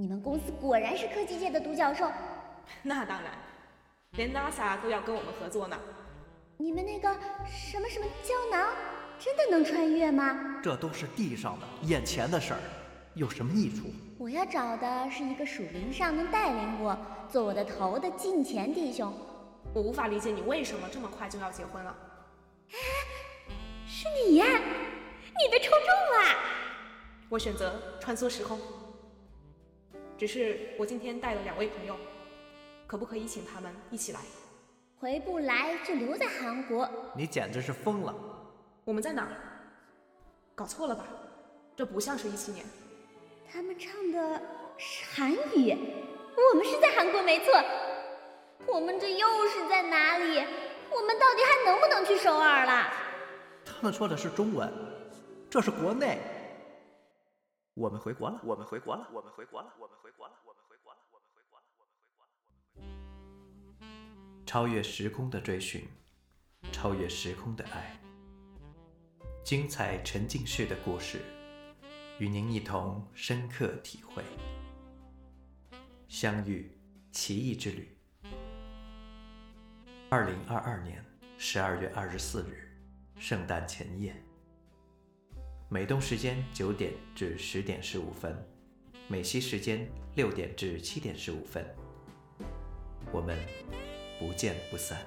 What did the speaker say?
你们公司果然是科技界的独角兽。那当然，连 NASA 都要跟我们合作呢。你们那个什么什么胶囊，真的能穿越吗？这都是地上的、眼前的事儿，有什么益处？我要找的是一个属灵上能带领我、做我的头的近前弟兄。我无法理解你为什么这么快就要结婚了。是你呀，你被抽中了。我选择穿梭时空，只是我今天带了两位朋友，可不可以请他们一起来？回不来就留在韩国。你简直是疯了！我们在哪儿？搞错了吧？这不像是一七年。他们唱的是韩语，我们是在韩国没错。我们这又是在哪里？我们到底还能不能去首尔了？他们说的是中文，这是国内。我们回国了，我们回国了，我们回国了，我们回国了，我们回国了，我们回国了，我们回国了，我们回国。超越时空的追寻，超越时空的爱，精彩沉浸式的故事，与您一同深刻体会。相遇奇异之旅。二零二二年十二月二十四日，圣诞前夜。美东时间九点至十点十五分，美西时间六点至七点十五分，我们不见不散。